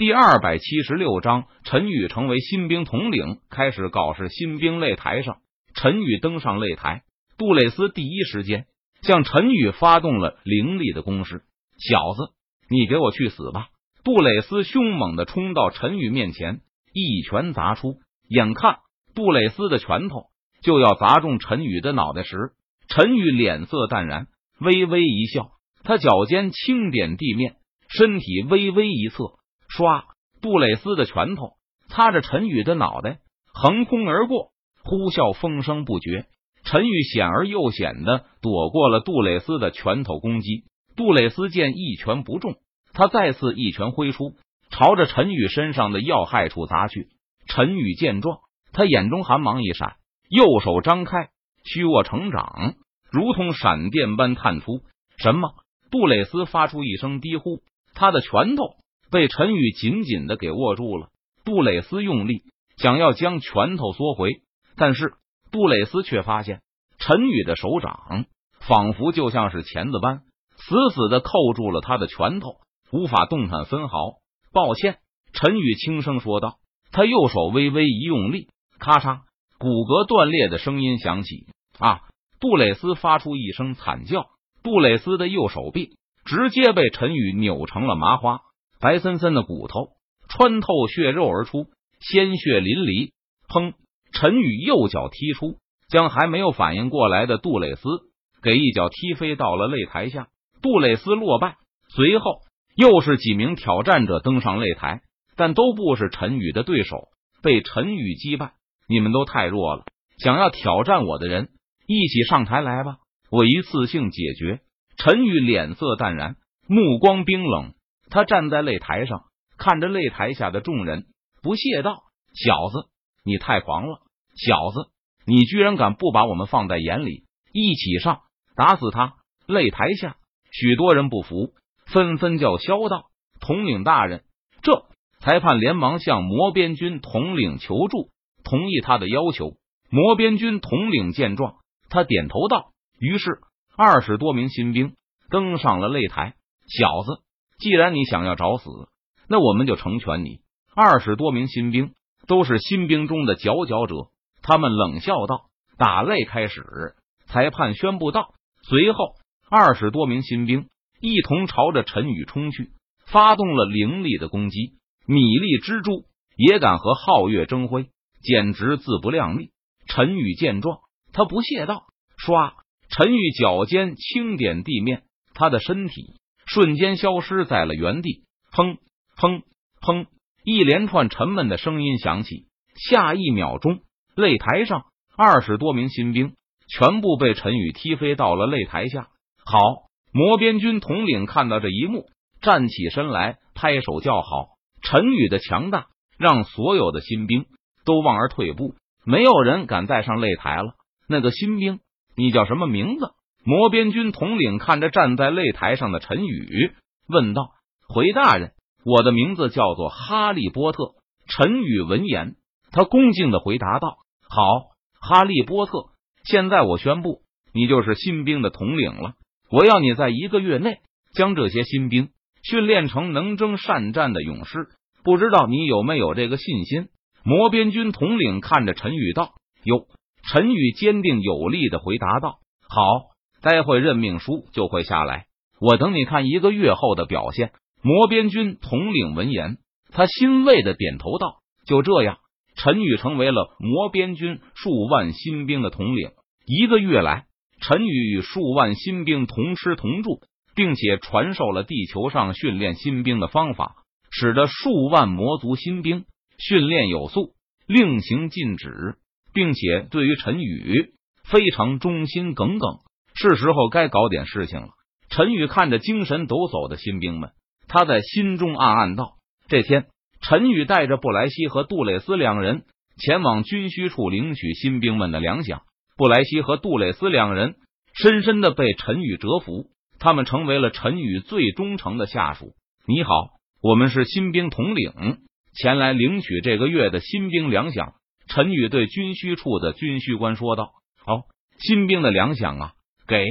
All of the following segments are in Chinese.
第二百七十六章，陈宇成为新兵统领，开始搞事。新兵擂台上，陈宇登上擂台，杜蕾斯第一时间向陈宇发动了凌厉的攻势。小子，你给我去死吧！杜蕾斯凶猛的冲到陈宇面前，一拳砸出。眼看杜蕾斯的拳头就要砸中陈宇的脑袋时，陈宇脸色淡然，微微一笑，他脚尖轻点地面，身体微微一侧。唰！杜蕾斯的拳头擦着陈宇的脑袋，横空而过，呼啸风声不绝。陈宇险而又险的躲过了杜蕾斯的拳头攻击。杜蕾斯见一拳不中，他再次一拳挥出，朝着陈宇身上的要害处砸去。陈宇见状，他眼中寒芒一闪，右手张开，虚握成掌，如同闪电般探出。什么？杜蕾斯发出一声低呼，他的拳头。被陈宇紧紧的给握住了，杜蕾斯用力想要将拳头缩回，但是杜蕾斯却发现陈宇的手掌仿佛就像是钳子般死死的扣住了他的拳头，无法动弹分毫。抱歉，陈宇轻声说道。他右手微微一用力，咔嚓，骨骼断裂的声音响起。啊！杜蕾斯发出一声惨叫，杜蕾斯的右手臂直接被陈宇扭成了麻花。白森森的骨头穿透血肉而出，鲜血淋漓。砰！陈宇右脚踢出，将还没有反应过来的杜蕾斯给一脚踢飞到了擂台下。杜蕾斯落败。随后又是几名挑战者登上擂台，但都不是陈宇的对手，被陈宇击败。你们都太弱了，想要挑战我的人一起上台来吧，我一次性解决。陈宇脸色淡然，目光冰冷。他站在擂台上，看着擂台下的众人，不屑道：“小子，你太狂了！小子，你居然敢不把我们放在眼里！一起上，打死他！”擂台下，许多人不服，纷纷叫嚣道：“统领大人，这……”裁判连忙向魔边军统领求助，同意他的要求。魔边军统领见状，他点头道：“于是，二十多名新兵登上了擂台。小子。”既然你想要找死，那我们就成全你。二十多名新兵都是新兵中的佼佼者，他们冷笑道：“打擂开始。”裁判宣布道。随后，二十多名新兵一同朝着陈宇冲去，发动了凌厉的攻击。米粒蜘蛛也敢和皓月争辉，简直自不量力。陈宇见状，他不屑道：“唰！”陈宇脚尖轻点地面，他的身体。瞬间消失在了原地。砰砰砰！一连串沉闷的声音响起。下一秒钟，擂台上二十多名新兵全部被陈宇踢飞到了擂台下。好，魔边军统领看到这一幕，站起身来，拍手叫好。陈宇的强大让所有的新兵都望而退步，没有人敢再上擂台了。那个新兵，你叫什么名字？魔边军统领看着站在擂台上的陈宇，问道：“回大人，我的名字叫做哈利波特。”陈宇闻言，他恭敬的回答道：“好，哈利波特，现在我宣布，你就是新兵的统领了。我要你在一个月内将这些新兵训练成能征善战的勇士。不知道你有没有这个信心？”魔边军统领看着陈宇道：“有。”陈宇坚定有力的回答道：“好。”待会任命书就会下来，我等你看一个月后的表现。魔边军统领闻言，他欣慰的点头道：“就这样，陈宇成为了魔边军数万新兵的统领。一个月来，陈宇与数万新兵同吃同住，并且传授了地球上训练新兵的方法，使得数万魔族新兵训练有素，令行禁止，并且对于陈宇非常忠心耿耿。”是时候该搞点事情了。陈宇看着精神抖擞的新兵们，他在心中暗暗道：这天，陈宇带着布莱西和杜蕾斯两人前往军需处领取新兵们的粮饷。布莱西和杜蕾斯两人深深的被陈宇折服，他们成为了陈宇最忠诚的下属。你好，我们是新兵统领，前来领取这个月的新兵粮饷。陈宇对军需处的军需官说道：“哦，新兵的粮饷啊。”给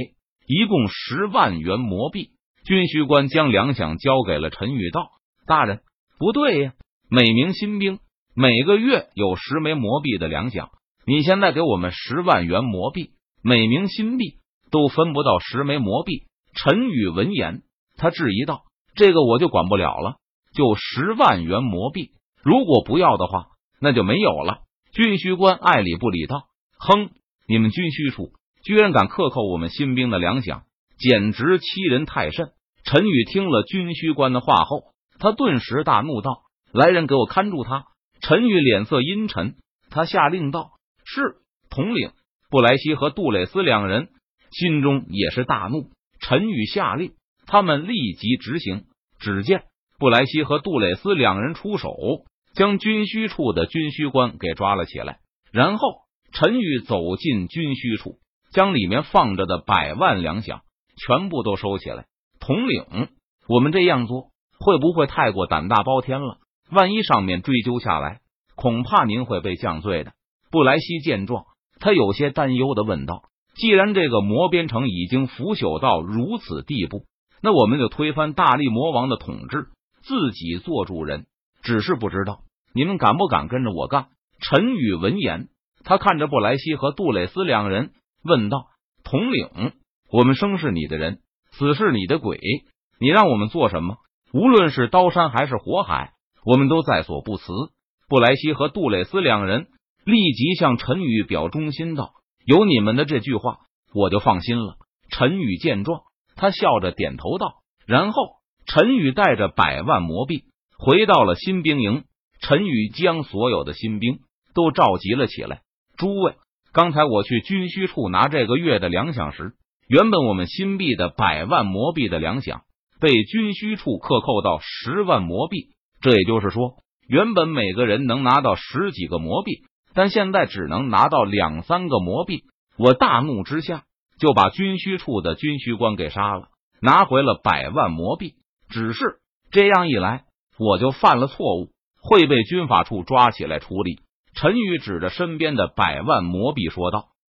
一共十万元魔币，军需官将粮饷交给了陈宇道大人。不对呀，每名新兵每个月有十枚魔币的粮饷，你现在给我们十万元魔币，每名新币都分不到十枚魔币。陈宇闻言，他质疑道：“这个我就管不了了，就十万元魔币，如果不要的话，那就没有了。”军需官爱理不理道：“哼，你们军需处居然敢克扣我们新兵的粮饷，简直欺人太甚！”陈宇听了军需官的话后。他顿时大怒道：“来人，给我看住他！”陈宇脸色阴沉，他下令道：“是统领。”布莱西和杜蕾斯两人心中也是大怒。陈宇下令，他们立即执行。只见布莱西和杜蕾斯两人出手，将军需处的军需官给抓了起来。然后，陈宇走进军需处，将里面放着的百万粮饷全部都收起来。统领，我们这样做。会不会太过胆大包天了？万一上面追究下来，恐怕您会被降罪的。布莱西见状，他有些担忧的问道：“既然这个魔边城已经腐朽到如此地步，那我们就推翻大力魔王的统治，自己做主人。只是不知道你们敢不敢跟着我干？”陈宇闻言，他看着布莱西和杜蕾斯两人，问道：“统领，我们生是你的人，死是你的鬼，你让我们做什么？”无论是刀山还是火海，我们都在所不辞。布莱西和杜蕾斯两人立即向陈宇表忠心道：“有你们的这句话，我就放心了。”陈宇见状，他笑着点头道。然后，陈宇带着百万魔币回到了新兵营。陈宇将所有的新兵都召集了起来。诸位，刚才我去军需处拿这个月的粮饷时，原本我们新币的百万魔币的粮饷。被军需处克扣到十万魔币，这也就是说，原本每个人能拿到十几个魔币，但现在只能拿到两三个魔币。我大怒之下，就把军需处的军需官给杀了，拿回了百万魔币。只是这样一来，我就犯了错误，会被军法处抓起来处理。陈宇指着身边的百万魔币说道：“